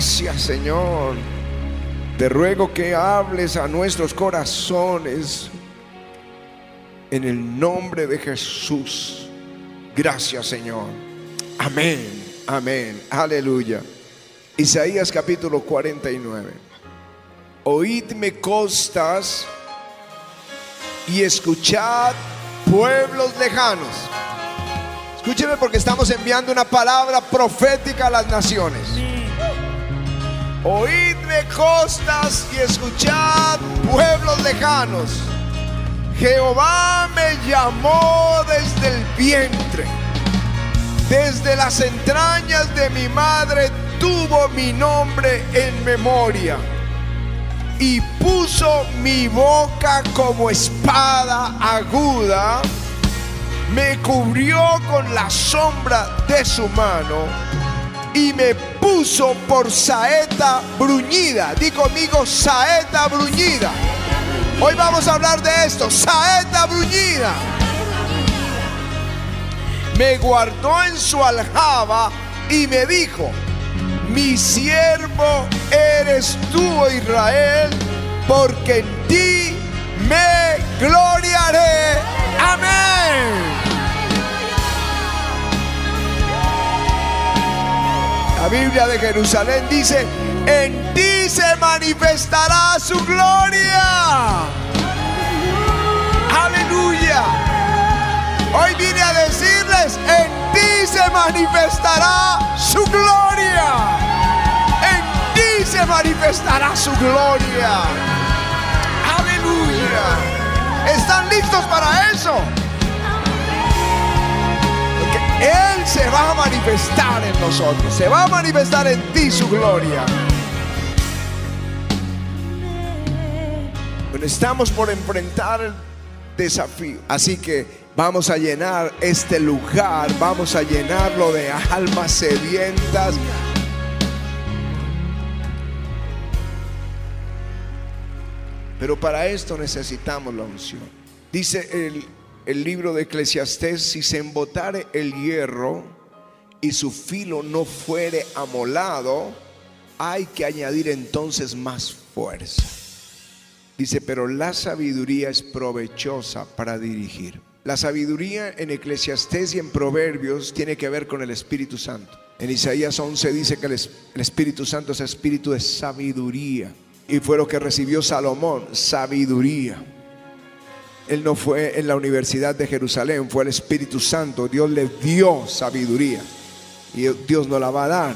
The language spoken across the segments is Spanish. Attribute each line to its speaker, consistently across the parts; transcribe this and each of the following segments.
Speaker 1: Gracias Señor. Te ruego que hables a nuestros corazones en el nombre de Jesús. Gracias Señor. Amén. Amén. Aleluya. Isaías capítulo 49. Oídme costas y escuchad pueblos lejanos. Escúcheme porque estamos enviando una palabra profética a las naciones. Oídme costas y escuchad pueblos lejanos. Jehová me llamó desde el vientre. Desde las entrañas de mi madre tuvo mi nombre en memoria. Y puso mi boca como espada aguda. Me cubrió con la sombra de su mano y me puso por saeta bruñida. Di conmigo, saeta bruñida. Hoy vamos a hablar de esto, saeta bruñida. Me guardó en su aljaba y me dijo, mi siervo eres tú, Israel, porque en ti me gloriaré. Amén. La Biblia de Jerusalén dice, en ti se manifestará su gloria. Aleluya. Hoy vine a decirles, en ti se manifestará su gloria. En ti se manifestará su gloria. Aleluya. ¿Están listos para eso? Él se va a manifestar en nosotros. Se va a manifestar en ti su gloria. Bueno, estamos por enfrentar el desafío. Así que vamos a llenar este lugar. Vamos a llenarlo de almas sedientas. Pero para esto necesitamos la unción. Dice el el libro de Eclesiastés, si se embotare el hierro y su filo no fuere amolado, hay que añadir entonces más fuerza. Dice, pero la sabiduría es provechosa para dirigir. La sabiduría en Eclesiastés y en Proverbios tiene que ver con el Espíritu Santo. En Isaías 11 dice que el, Espíritu Santo es espíritu de sabiduría. Y fue lo que recibió Salomón, sabiduría. Él no fue en la Universidad de Jerusalén, fue el Espíritu Santo. Dios le dio sabiduría y Dios nos la va a dar.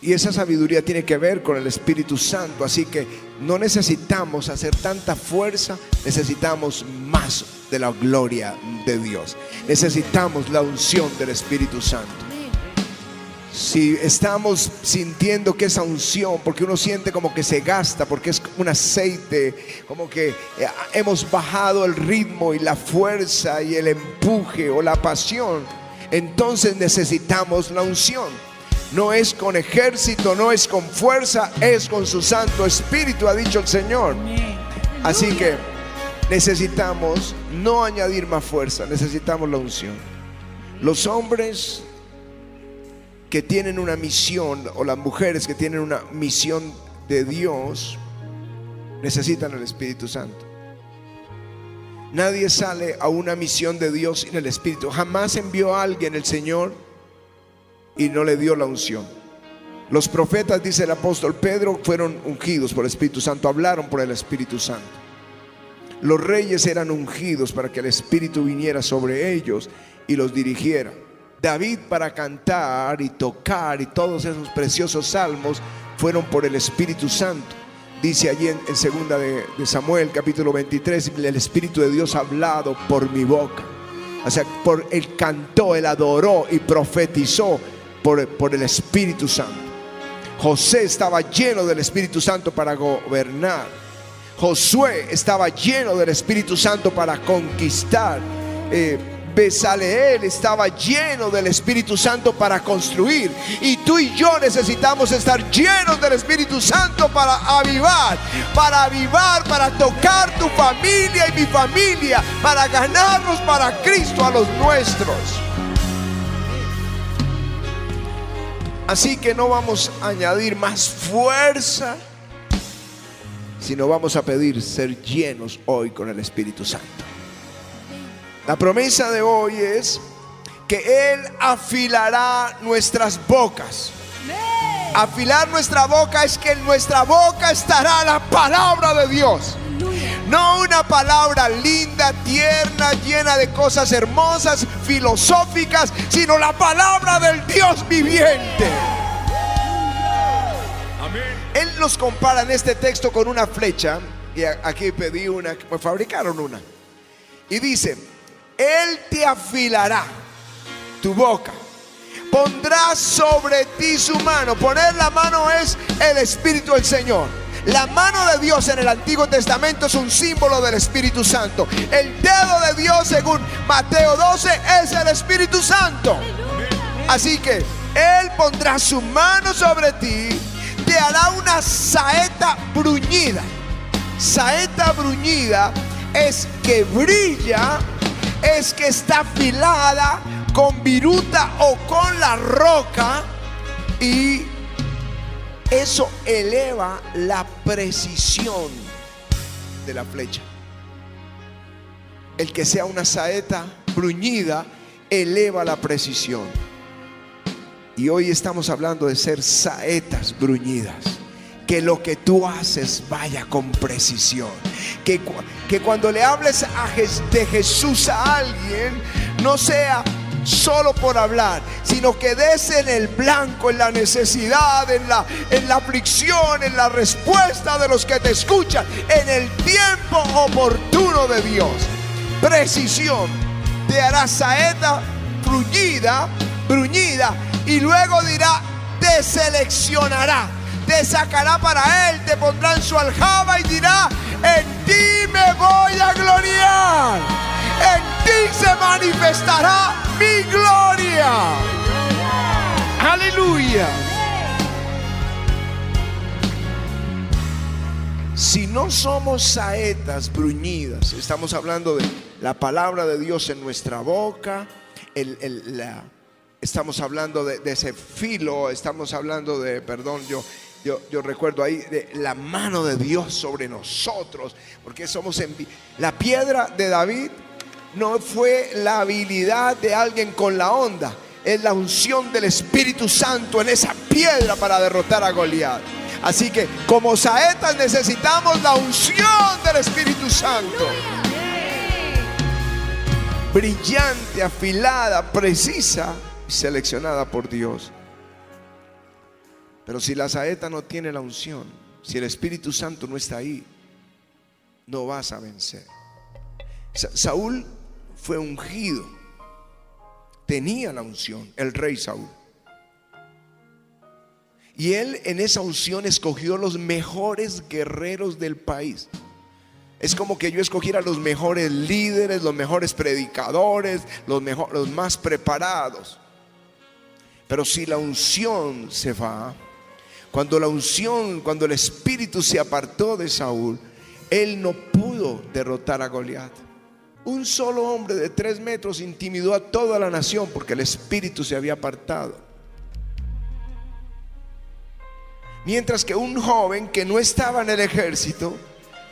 Speaker 1: Y esa sabiduría tiene que ver con el Espíritu Santo. Así que no necesitamos hacer tanta fuerza, necesitamos más de la gloria de Dios. Necesitamos la unción del Espíritu Santo si estamos sintiendo que esa unción, porque uno siente como que se gasta, porque es un aceite, como que eh, hemos bajado el ritmo y la fuerza y el empuje o la pasión, entonces necesitamos la unción. No es con ejército, no es con fuerza, es con su Santo Espíritu, ha dicho el Señor. Así que necesitamos no añadir más fuerza, necesitamos la unción. Los hombres que tienen una misión o las mujeres que tienen una misión de Dios necesitan el Espíritu Santo. Nadie sale a una misión de Dios sin el Espíritu. Jamás envió a alguien el Señor y no le dio la unción. Los profetas, dice el apóstol Pedro, fueron ungidos por el Espíritu Santo, hablaron por el Espíritu Santo. Los reyes eran ungidos para que el Espíritu viniera sobre ellos y los dirigiera. David para cantar y tocar y todos esos preciosos salmos fueron por el Espíritu Santo. Dice allí en, segunda de, Samuel capítulo 23, el Espíritu de Dios ha hablado por mi boca. O sea, por él cantó, él adoró y profetizó por, por el Espíritu Santo. José estaba lleno del Espíritu Santo para gobernar. Josué estaba lleno del Espíritu Santo para conquistar. Eh, Besaleel estaba lleno del Espíritu Santo para construir. Y tú y yo necesitamos estar llenos del Espíritu Santo para avivar, para avivar, para tocar tu familia y mi familia, para ganarnos para Cristo a los nuestros. Así que no vamos a añadir más fuerza, sino vamos a pedir ser llenos hoy con el Espíritu Santo. La promesa de hoy es que Él afilará nuestras bocas. Afilar nuestra boca es que en nuestra boca estará la palabra de Dios. No una palabra linda, tierna, llena de cosas hermosas, filosóficas, sino la palabra del Dios viviente. Él nos compara en este texto con una flecha, y aquí pedí una, me fabricaron una, y dice, Él te afilará tu boca, pondrá sobre ti su mano, poner la mano es el Espíritu del Señor. La mano de Dios en el Antiguo Testamento es un símbolo del Espíritu Santo. El dedo de Dios, según Mateo 12, es el Espíritu Santo. Así que Él pondrá su mano sobre ti, te hará una saeta bruñida. Saeta bruñida es que brilla, es que está afilada con viruta o con la roca y eso eleva la precisión de la flecha. El que sea una saeta bruñida eleva la precisión. Y hoy estamos hablando de ser saetas bruñidas. Que lo que tú haces vaya con precisión. Que, que cuando le hables de Jesús a alguien, no sea solo por hablar, sino que des en el blanco, en la necesidad, en la, en la aflicción, en la respuesta de los que te escuchan, en el tiempo oportuno de Dios. Precisión. Te hará saeta bruñida, bruñida, y luego dirá, te seleccionará, te sacará para él, te pondrá en su aljaba y dirá, en ti me voy a gloriar, en ti se manifestará mi gloria. Aleluya. Si no somos saetas bruñidas, estamos hablando de la palabra de Dios en nuestra boca, estamos hablando de, ese filo, estamos hablando de, perdón, yo, yo, recuerdo ahí de la mano de Dios sobre nosotros, porque somos en, la piedra de David no fue la habilidad de alguien con la onda, es la unción del Espíritu Santo en esa piedra para derrotar a Goliat. Así que como saetas necesitamos la unción del Espíritu Santo. Brillante, afilada, precisa y seleccionada por Dios. Pero si la saeta no tiene la unción, si el Espíritu Santo no está ahí, no vas a vencer. Saúl fue ungido. Tenía la unción, el rey Saúl. Y él en esa unción escogió los mejores guerreros del país. Es como que yo escogiera los mejores líderes, los mejores predicadores, los, los más preparados. Pero si la unción se va, cuando la unción, cuando el espíritu se apartó de Saúl, él no pudo derrotar a Goliat. Un solo hombre de tres metros intimidó a toda la nación porque el espíritu se había apartado. Mientras que un joven que no estaba en el ejército,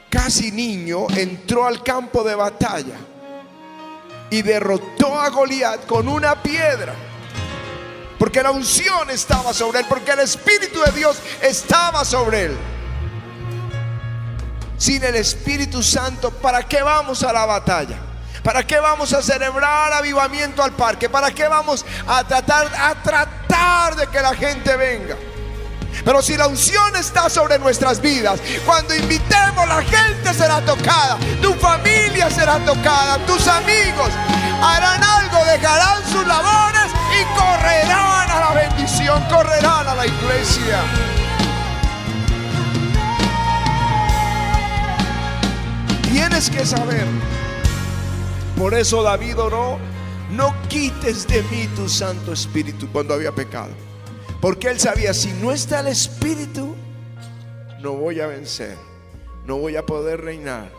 Speaker 1: casi niño, entró al campo de batalla y derrotó a Goliat con una piedra. Porque la unción estaba sobre él, porque el Espíritu de Dios estaba sobre él. Sin el Espíritu Santo, ¿para qué vamos a la batalla? ¿Para qué vamos a celebrar avivamiento al parque? ¿Para qué vamos a tratar, a tratar de que la gente venga? Pero si la unción está sobre nuestras vidas, cuando invitemos la gente será tocada, tu familia será tocada, tus amigos harán algo, dejarán sus labores y correrán a la bendición, correrán a la iglesia. Tienes que saber. Por eso David oró, no quites de mí tu Santo Espíritu cuando había pecado. Porque él sabía, si no está el Espíritu, no voy a vencer, no voy a poder reinar.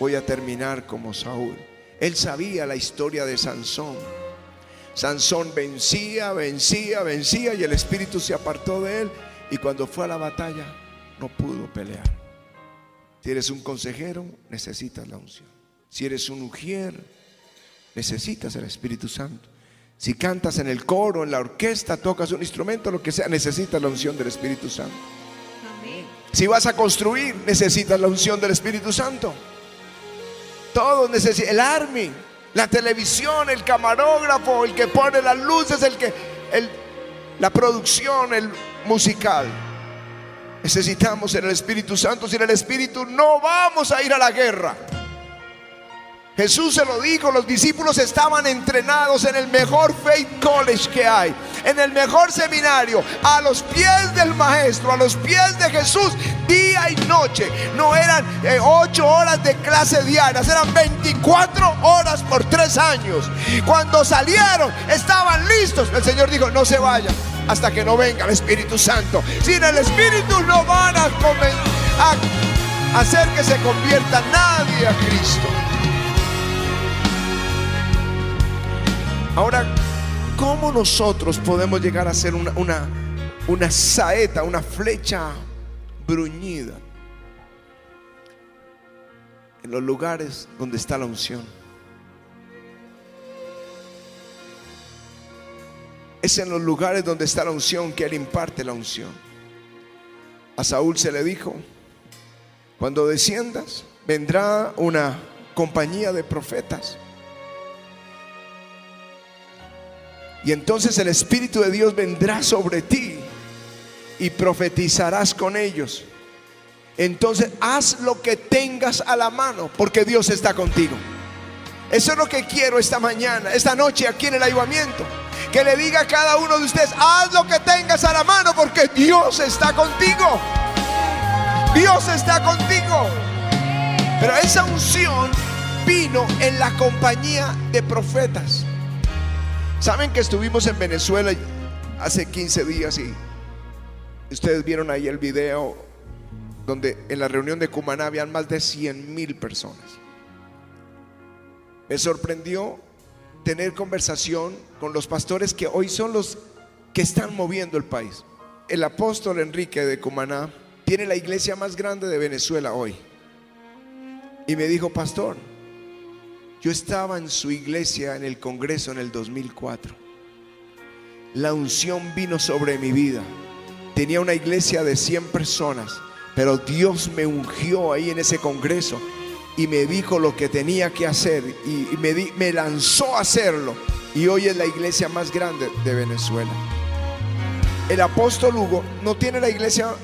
Speaker 1: Voy a terminar como Saúl. Él sabía la historia de Sansón. Sansón vencía, vencía, vencía y el espíritu se apartó de él y cuando fue a la batalla no pudo pelear. Si eres un consejero, necesitas la unción. Si eres un ujier, necesitas el Espíritu Santo. Si cantas en el coro, en la orquesta, tocas un instrumento, lo que sea, necesitas la unción del Espíritu Santo. Si vas a construir, necesitas la unción del Espíritu Santo. Todos necesitan, el army, la televisión, el camarógrafo, el que pone las luces, el que, el, la producción, el musical. Necesitamos en el Espíritu Santo. Sin el Espíritu no vamos a ir a la guerra. Jesús se lo dijo, los discípulos estaban entrenados en el mejor faith college que hay, en el mejor seminario, a los pies del maestro, a los pies de Jesús, día y noche. No eran eh, ocho horas de clase diarias, eran 24 horas por tres años. Cuando salieron, estaban listos. El Señor dijo, no se vayan hasta que no venga el Espíritu Santo. Sin el Espíritu no van a, a hacer que se convierta nadie a Cristo. Ahora, ¿cómo nosotros podemos llegar a ser una, una, una saeta, una flecha bruñida en los lugares donde está la unción? Es en los lugares donde está la unción que Él imparte la unción. A Saúl se le dijo, cuando desciendas, vendrá una compañía de profetas Y entonces el Espíritu de Dios vendrá sobre ti y profetizarás con ellos. Entonces haz lo que tengas a la mano porque Dios está contigo. Eso es lo que quiero esta mañana, esta noche aquí en el ayudamiento. Que le diga a cada uno de ustedes, haz lo que tengas a la mano porque Dios está contigo. Dios está contigo. Pero esa unción vino en la compañía de profetas. Saben que estuvimos en Venezuela hace 15 días y ustedes vieron ahí el video donde en la reunión de Cumaná habían más de 100 mil personas. Me sorprendió tener conversación con los pastores que hoy son los que están moviendo el país. El apóstol Enrique de Cumaná tiene la iglesia más grande de Venezuela hoy. Y me dijo, pastor, yo estaba en su iglesia en el Congreso en el 2004. La unción vino sobre mi vida. Tenía una iglesia de 100 personas, pero Dios me ungió ahí en ese Congreso y me dijo lo que tenía que hacer y me, me lanzó a hacerlo. Y hoy es la iglesia más grande de Venezuela. El apóstol Hugo no tiene la iglesia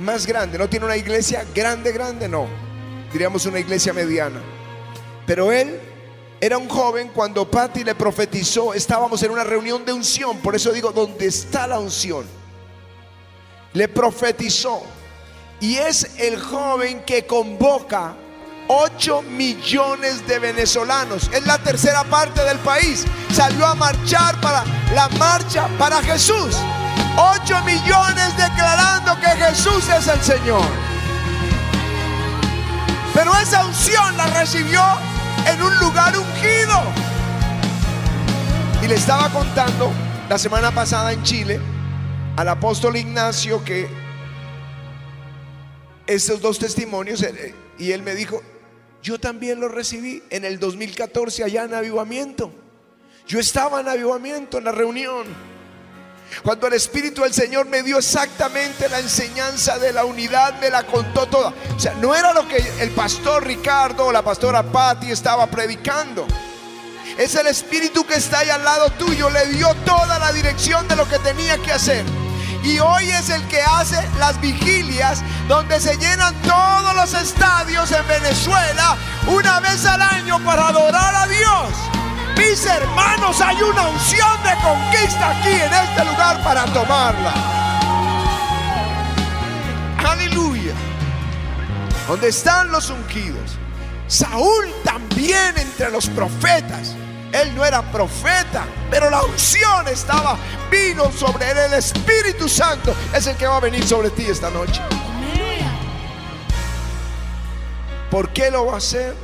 Speaker 1: más grande, no tiene una iglesia grande, grande, no. Diríamos una iglesia mediana pero él era un joven cuando Patty le profetizó, estábamos en una reunión de unción, por eso digo, ¿dónde está la unción? Le profetizó. Y es el joven que convoca 8 millones de venezolanos. Es la tercera parte del país. Salió a marchar para la marcha para Jesús. 8 millones declarando que Jesús es el Señor. Pero esa unción la recibió en un lugar ungido. Y le estaba contando la semana pasada en Chile al apóstol Ignacio que estos dos testimonios, eh, y él me dijo, yo también los recibí en el 2014 allá en avivamiento. Yo estaba en avivamiento en la reunión. Cuando el Espíritu del Señor me dio exactamente la enseñanza de la unidad, me la contó toda. O sea, no era lo que el pastor Ricardo o la pastora Patti estaba predicando. Es el Espíritu que está ahí al lado tuyo. Le dio toda la dirección de lo que tenía que hacer. Y hoy es el que hace las vigilias donde se llenan todos los estadios en Venezuela una vez al año para adorar a Dios. Mis hermanos, hay una unción de conquista aquí en este lugar para tomarla. Aleluya. Donde están los ungidos. Saúl también entre los profetas. Él no era profeta, pero la unción estaba, vino sobre él. El Espíritu Santo es el que va a venir sobre ti esta noche. ¿Por qué lo va a hacer?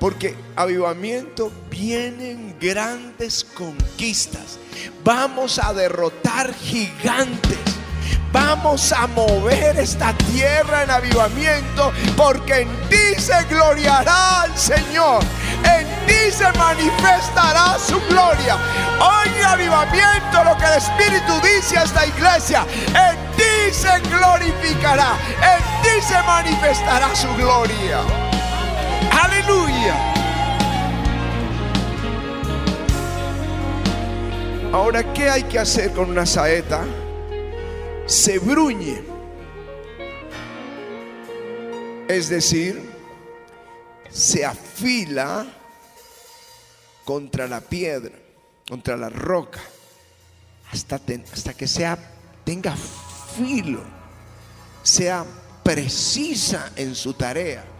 Speaker 1: Porque avivamiento vienen grandes conquistas. Vamos a derrotar gigantes. Vamos a mover esta tierra en avivamiento porque en ti se gloriará el Señor. En ti se manifestará su gloria. Hoy avivamiento lo que el Espíritu dice a esta iglesia. En ti se glorificará. En ti se manifestará su gloria. Aleluya. Ahora, ¿qué hay que hacer con una saeta? Se bruñe. Es decir, se afila contra la piedra, contra la roca, hasta, hasta que sea, tenga filo, sea precisa en su tarea.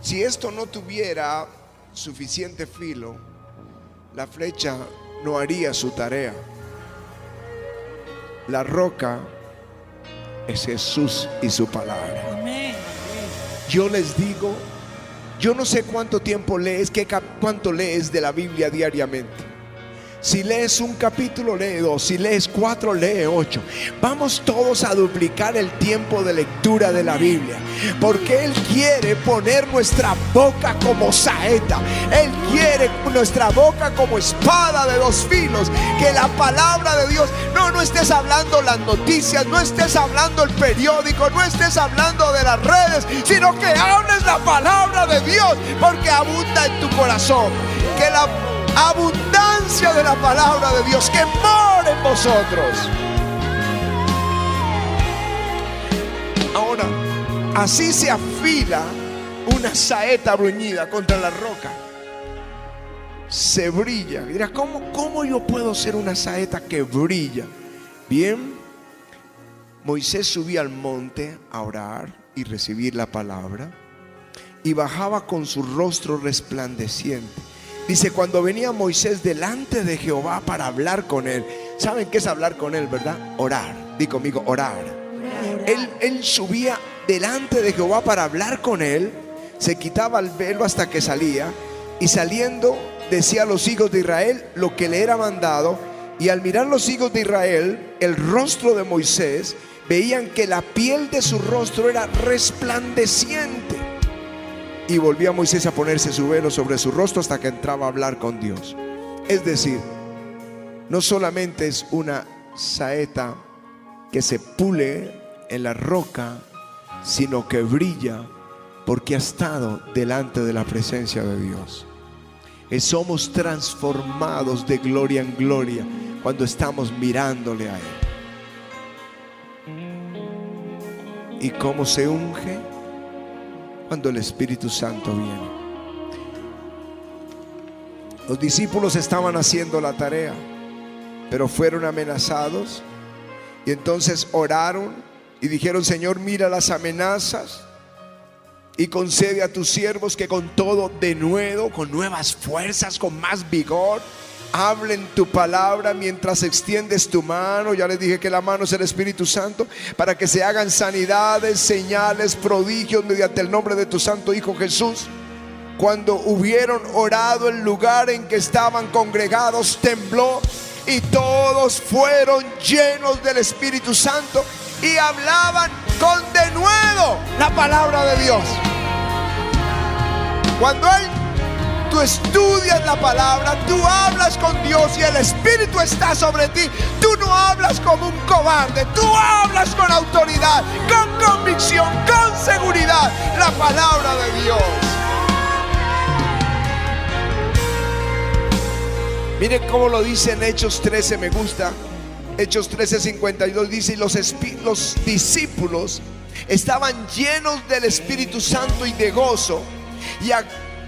Speaker 1: Si esto no tuviera suficiente filo, la flecha no haría su tarea. La roca es Jesús y su palabra. Yo les digo, yo no sé cuánto tiempo lees, qué cuánto lees de la Biblia diariamente. Si lees un capítulo, lee dos. Si lees cuatro, lee ocho. Vamos todos a duplicar el tiempo de lectura de la Biblia. Porque Él quiere poner nuestra boca como saeta. Él quiere nuestra boca como espada de dos filos. Que la palabra de Dios, no, no estés hablando las noticias, no estés hablando el periódico, no estés hablando de las redes, sino que hables la palabra de Dios. Porque abunda en tu corazón. Que la abundancia de la palabra de Dios que mora en vosotros. Ahora, así se afila una saeta bruñida contra la roca. Se brilla. Dirá, ¿cómo, ¿cómo yo puedo ser una saeta que brilla? Bien, Moisés subía al monte a orar y recibir la palabra y bajaba con su rostro resplandeciente Dice, cuando venía Moisés delante de Jehová para hablar con él. ¿Saben qué es hablar con él, verdad? Orar. Di conmigo, orar. Él, él subía delante de Jehová para hablar con él. Se quitaba el velo hasta que salía. Y saliendo decía a los hijos de Israel lo que le era mandado. Y al mirar los hijos de Israel el rostro de Moisés, veían que la piel de su rostro era resplandeciente y volvía Moisés a ponerse su velo sobre su rostro hasta que entraba a hablar con Dios. Es decir, no solamente es una saeta que se pule en la roca, sino que brilla porque ha estado delante de la presencia de Dios. Y somos transformados de gloria en gloria cuando estamos mirándole a Él. ¿Y cómo se unge? Cuando el Espíritu Santo viene. Los discípulos estaban haciendo la tarea, pero fueron amenazados y entonces oraron y dijeron, Señor, mira las amenazas y concede a tus siervos que con todo de nuevo, con nuevas fuerzas, con más vigor, hablen tu palabra mientras extiendes tu mano. Ya les dije que la mano es el Espíritu Santo para que se hagan sanidades, señales, prodigios mediante el nombre de tu Santo Hijo Jesús. Cuando hubieron orado el lugar en que estaban congregados tembló y todos fueron llenos del Espíritu Santo y hablaban con denuedo la palabra de Dios. Cuando él tú estudias la palabra, tú hablas con Dios y el Espíritu está sobre ti, tú no hablas como un cobarde, tú hablas con autoridad, con convicción, con seguridad la palabra de Dios. Miren cómo lo dice en Hechos 13, me gusta. Hechos 13, 52 dice, y los, los discípulos estaban llenos del Espíritu Santo y de gozo y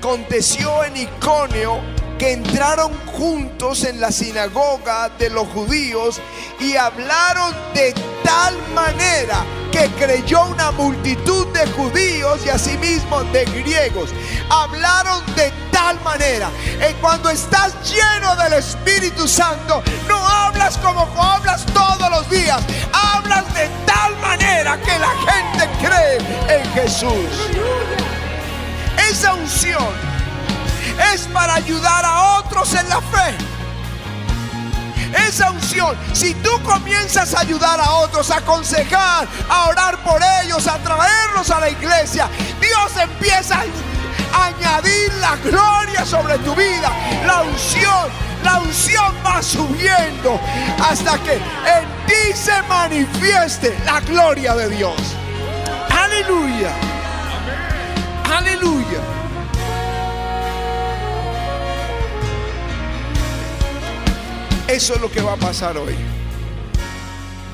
Speaker 1: aconteció en Iconio que entraron juntos en la sinagoga de los judíos y hablaron de tal manera que creyó una multitud de judíos y asimismo de griegos. Hablaron de tal manera. Y cuando estás lleno del Espíritu Santo, no hablas como hablas todos los días. Hablas de tal manera que la gente cree en Jesús esa unción es para ayudar a otros en la fe. Esa unción, si tú comienzas a ayudar a otros, a aconsejar, a orar por ellos, a traerlos a la iglesia, Dios empieza a añadir la gloria sobre tu vida, la unción, la unción va subiendo hasta que en ti se manifieste la gloria de Dios. Aleluya. Aleluya. Eso es lo que va a pasar hoy.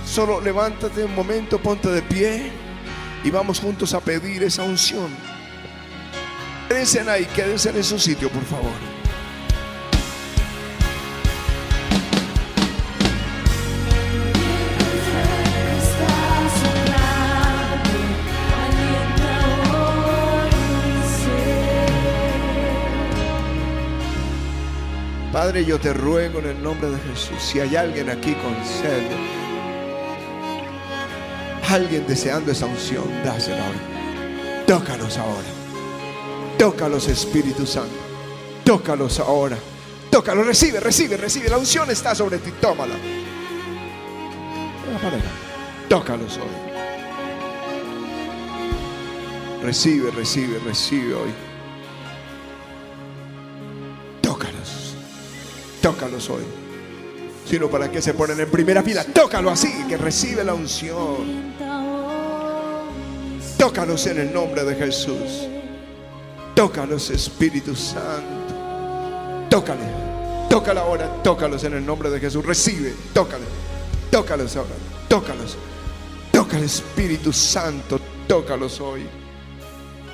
Speaker 1: Solo levántate un momento, ponte de pie y vamos juntos a pedir esa unción. Quédense ahí, quédense en su sitio, por favor. Padre, yo te ruego en el nombre de Jesús, si hay alguien aquí con sed, alguien deseando esa unción, dásela ahora. Tócalos ahora. Tócalos, Espíritu Santo. Tócalos ahora. Tócalos, recibe, recibe, recibe. La unción está sobre ti, tómala. Tócalos hoy. Recibe, recibe, recibe hoy. Tócalos hoy. Sino para que se ponen en primera fila. Tócalo así, que recibe la unción. Tócalos en el nombre de Jesús. Tócalos, Espíritu Santo. Tócale. Tócalo ahora. Tócalos en el nombre de Jesús. Recibe. Tócale. Tócalos ahora. Tócalos. Tócale, Espíritu Santo. Tócalos hoy.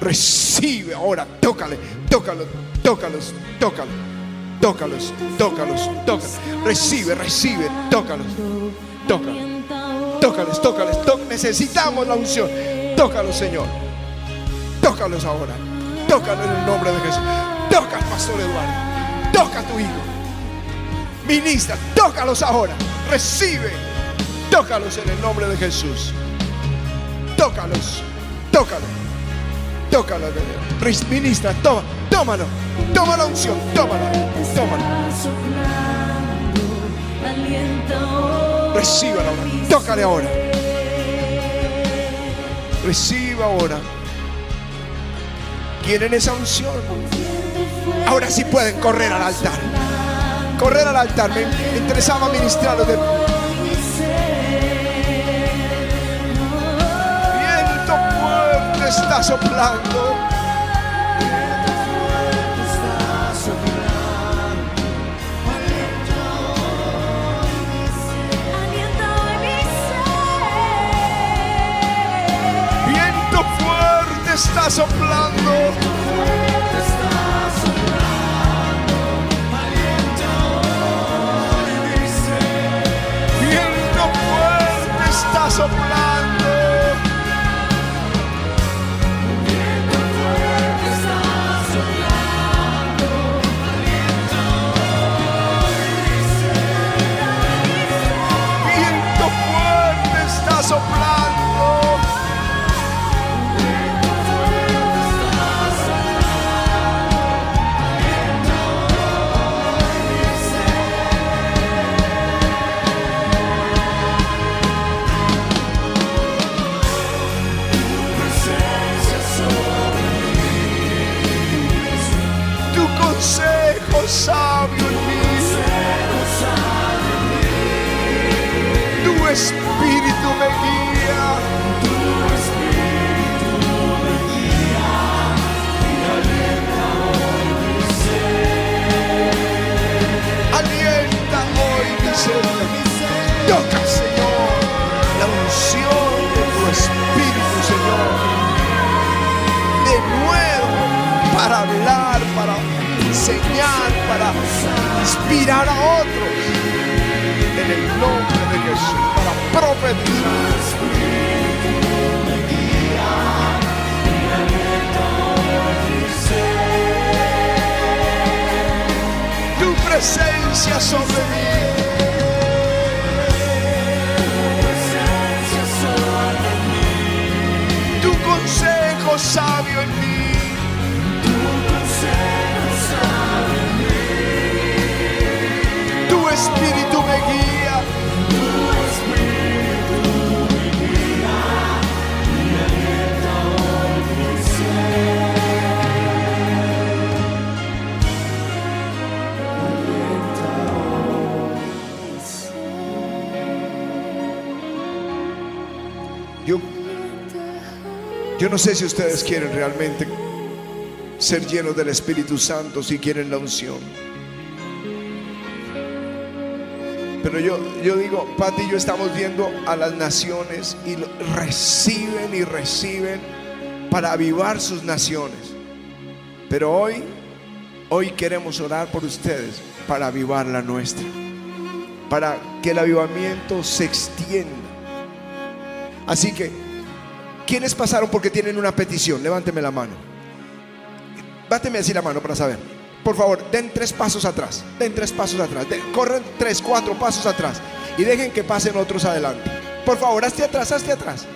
Speaker 1: Recibe ahora. Tócale. Tócalos. Tócalos. Tócalos. Tócalos, tócalos, tócalos. Recibe, recibe, tócalos. Tócalos. Tócalos, tócalos. Necesitamos la unción. Tócalos, Señor. Tócalos ahora. Tócalos en el nombre de Jesús. Toca pastor Eduardo. Toca a tu hijo. Ministra, tócalos ahora. Recibe. Tócalos en el nombre de Jesús. Tócalos. Tócalos. Tócalos. Ministra, toma, tómalo. Toma la unción, tómala, tómala. Recíbala ahora, tócale ahora. Reciba ahora. ¿Quieren esa unción? Ahora sí pueden correr al altar. Correr al altar. Me, interesaba ministrarlo de viento fuerte está soplando. Está soplando. Enseñar, para inspirar a otros. En el nombre de Jesús, para profetizar. Tu presencia sobre mí. Tu consejo sabio en mí. Yo no sé si ustedes quieren realmente ser llenos del Espíritu Santo, si quieren la unción. Pero yo, yo digo, Pati y yo estamos viendo a las naciones y reciben y reciben para avivar sus naciones. Pero hoy, hoy queremos orar por ustedes para avivar la nuestra. Para que el avivamiento se extienda. Así que, ¿quiénes pasaron porque tienen una petición? Levánteme la mano. Báteme así la mano para saber. Por favor, den tres pasos atrás. Den tres pasos atrás. corren tres, cuatro pasos atrás. Y dejen que pasen otros adelante. Por favor, hazte atrás, hazte atrás.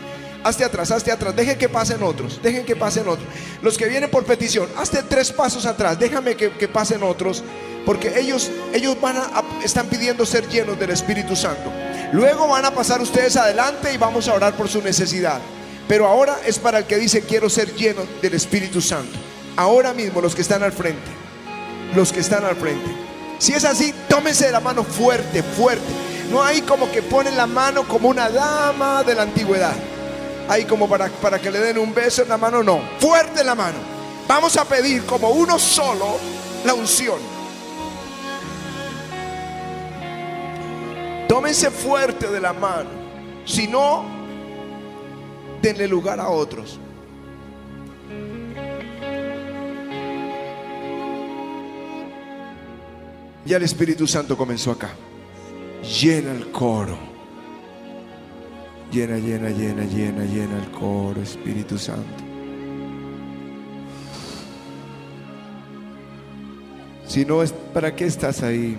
Speaker 1: Hazte atrás, hazte atrás. Dejen que pasen otros. Dejen que pasen otros. Los que vienen por petición, hazte tres pasos atrás. Déjame que, pasen otros. Porque ellos, ellos van a, están pidiendo ser llenos del Espíritu Santo. Luego van a pasar ustedes adelante y vamos a orar por su necesidad. Pero ahora es para el que dice quiero ser lleno del Espíritu Santo. Ahora mismo los que están al frente. Los que están al frente. Si es así, tómense de la mano fuerte, fuerte. No hay como que ponen la mano como una dama de la antigüedad. Hay como para, para que le den un beso en la mano, no. Fuerte la mano. Vamos a pedir como uno solo la unción. Tómense fuerte de la mano. Si no, denle lugar a otros. Ya el Espíritu Santo comenzó acá. Llena el coro. Llena, llena, llena, llena, llena el coro, Espíritu Santo. Si no es, ¿para qué estás ahí?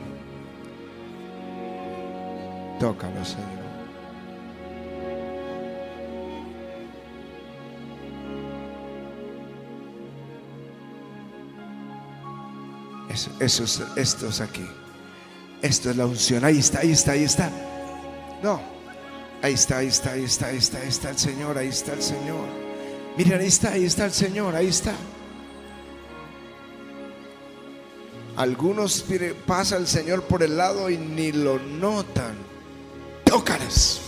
Speaker 1: Tócalo, Señor. Eso, es, esto es aquí. Esto es la unción. Ahí está, ahí está, ahí está. No. Ahí está, ahí está, ahí está, ahí está, ahí está el Señor, ahí está el Señor. Miren, ahí está, ahí está el Señor, ahí está. Algunos pasa el Señor por el lado y ni lo notan. Tócales.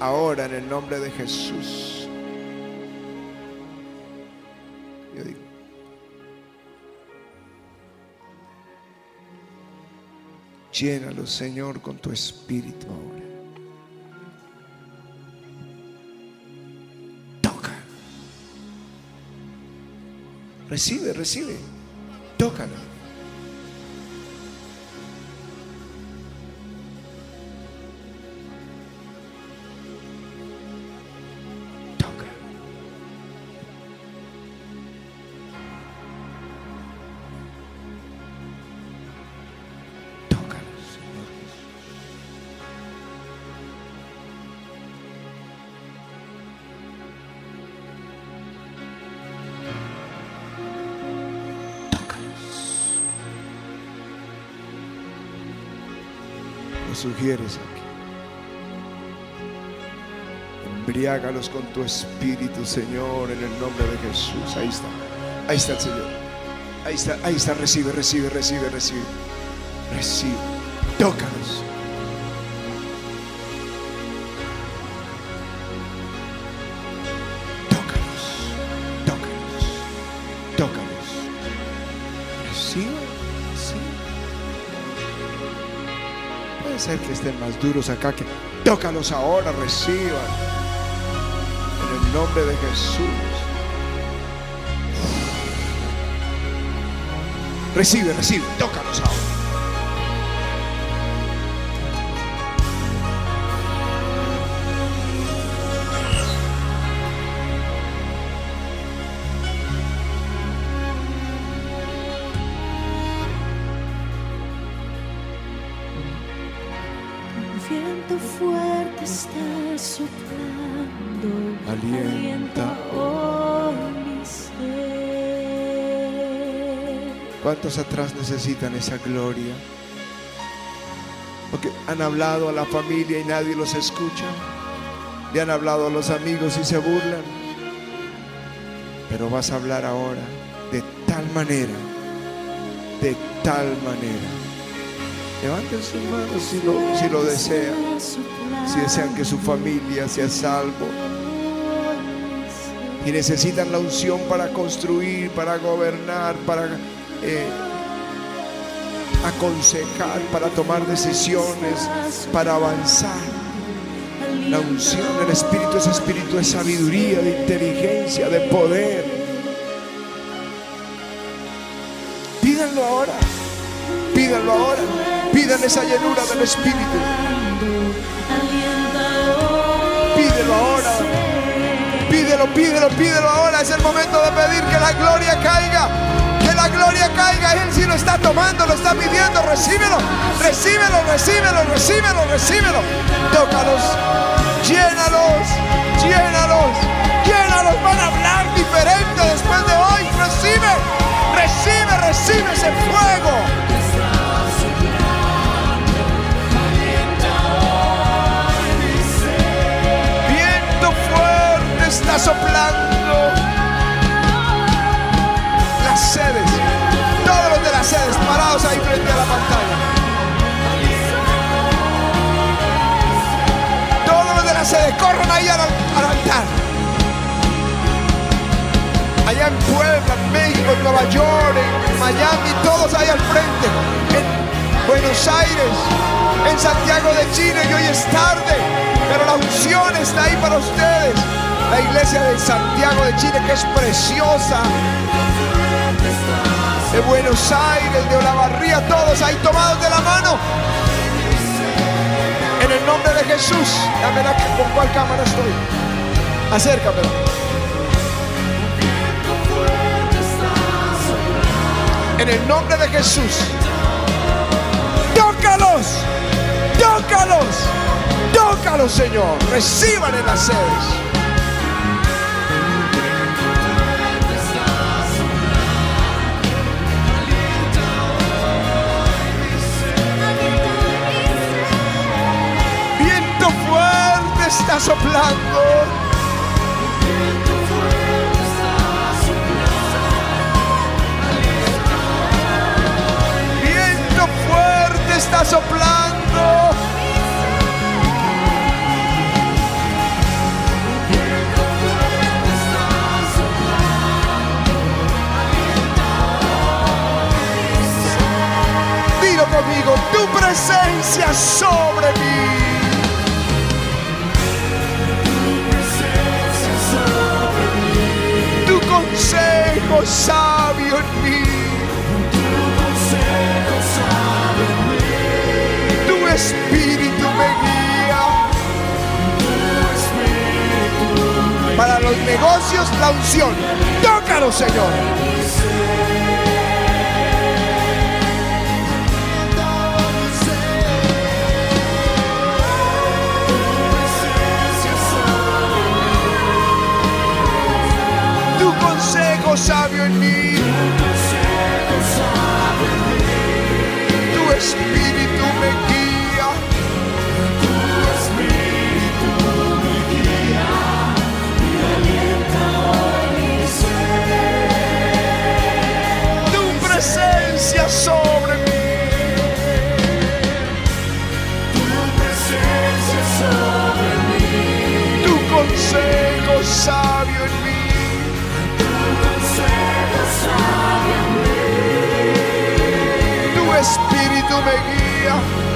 Speaker 1: Ahora en el nombre de Jesús. Llénalo, Señor, con tu espíritu ahora. Toca. Recibe, recibe. Tócalo. Sugieres aquí. Embriágalos con tu espíritu, Señor, en el nombre de Jesús. Ahí está. Ahí está el Señor. Ahí está, ahí está. Recibe, recibe, recibe, recibe. Recibe. Tócalos. Que estén más duros acá, que tócalos ahora, reciban. En el nombre de Jesús. Recibe, recibe, tócalos ahora. ¿Cuántos atrás necesitan esa gloria? Porque han hablado a la familia y nadie los escucha. Le han hablado a los amigos y se burlan. Pero vas a hablar ahora de tal manera, de tal manera. Levanten sus manos si lo, si lo desean. Si desean que su familia sea salvo y necesitan la unción para construir, para gobernar, para eh, aconsejar, para tomar decisiones, para avanzar. La unción del Espíritu es espíritu de sabiduría, de inteligencia, de poder. Pídanlo ahora, pídanlo ahora, pidan esa llenura del Espíritu. Pídelo ahora, pídelo, pídelo, pídelo ahora. Es el momento de pedir que la gloria caiga la gloria caiga. Él si lo está tomando, lo está pidiendo. Recíbelo, recíbelo, recíbelo, recíbelo, recíbelo. Tócalos, llénalos, llénalos, llénalos. Van a hablar diferente después de hoy. Recibe, recibe, recibe ese fuego. Viento fuerte está soplando sedes, todos sedes parados ahí frente a la pantalla. Todos los de las sedes, corran ahí al, altar. Allá en Puebla, en México, en Nueva York, en Miami, todos ahí al frente. En Buenos Aires, en Santiago de Chile, y hoy es tarde, pero la unción está ahí para ustedes. La iglesia de Santiago de Chile, que es preciosa, de Buenos Aires, de Olavarría, todos ahí tomados de la mano. En el nombre de Jesús. Dame la, con cuál cámara estoy. Acércame. En el nombre de Jesús. Tócalos. Tócalos. Tócalos, Señor. Reciban en las sedes. Está soplando. Viento fuerte está soplando. Dilo conmigo, tu presencia sobre mí. Consejo sabio en mí. Tu espíritu me guía. Para los negocios, la unción. Tócalo, Señor. Sabio en mí. Tu espíritu me guía. Espíritu me guía.